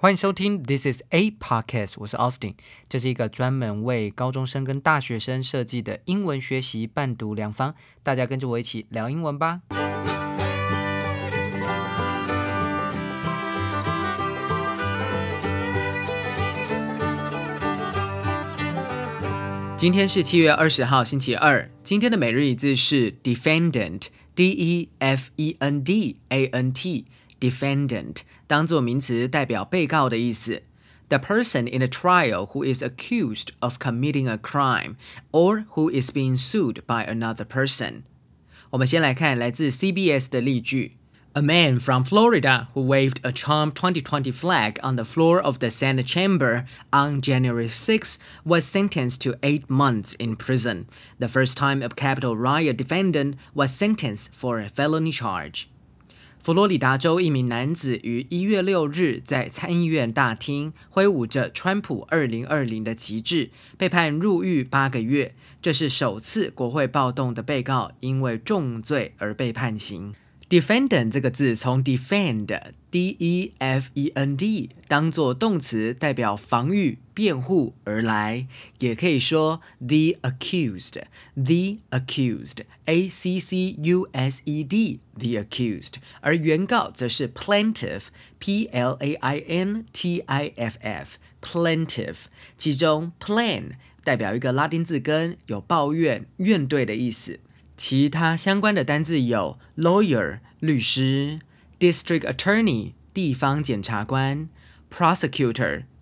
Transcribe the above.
欢迎收听 This is a podcast，我是 Austin，这是一个专门为高中生跟大学生设计的英文学习伴读良方，大家跟着我一起聊英文吧。今天是七月二十号，星期二。今天的每日一字是 defendant，D E F E N D A N T t，defendant。当做名词代表被告的意思。The person in a trial who is accused of committing a crime or who is being sued by another person。我们先来看来自 CBS 的例句。A man from Florida who waved a Trump 2020 flag on the floor of the Senate chamber on January 6 was sentenced to eight months in prison, the first time a Capitol riot defendant was sentenced for a felony charge. 佛罗里达州一名男子于一月六日在参议院大厅挥舞着“川普二零二零”的旗帜，被判入狱八个月。这是首次国会暴动的被告因为重罪而被判刑。Defendant 这个字从 defend，d e f e n d 当做动词，代表防御、辩护而来，也可以说 the accused，the accused，a c c u s e d，the accused。而原告则是 plaintiff，p l a i n t i f f，plaintiff。其中 plain 代表一个拉丁字根，有抱怨、怨怼的意思。其他相关的单字有 lawyer 律师、district attorney 地方检察官、prosecutor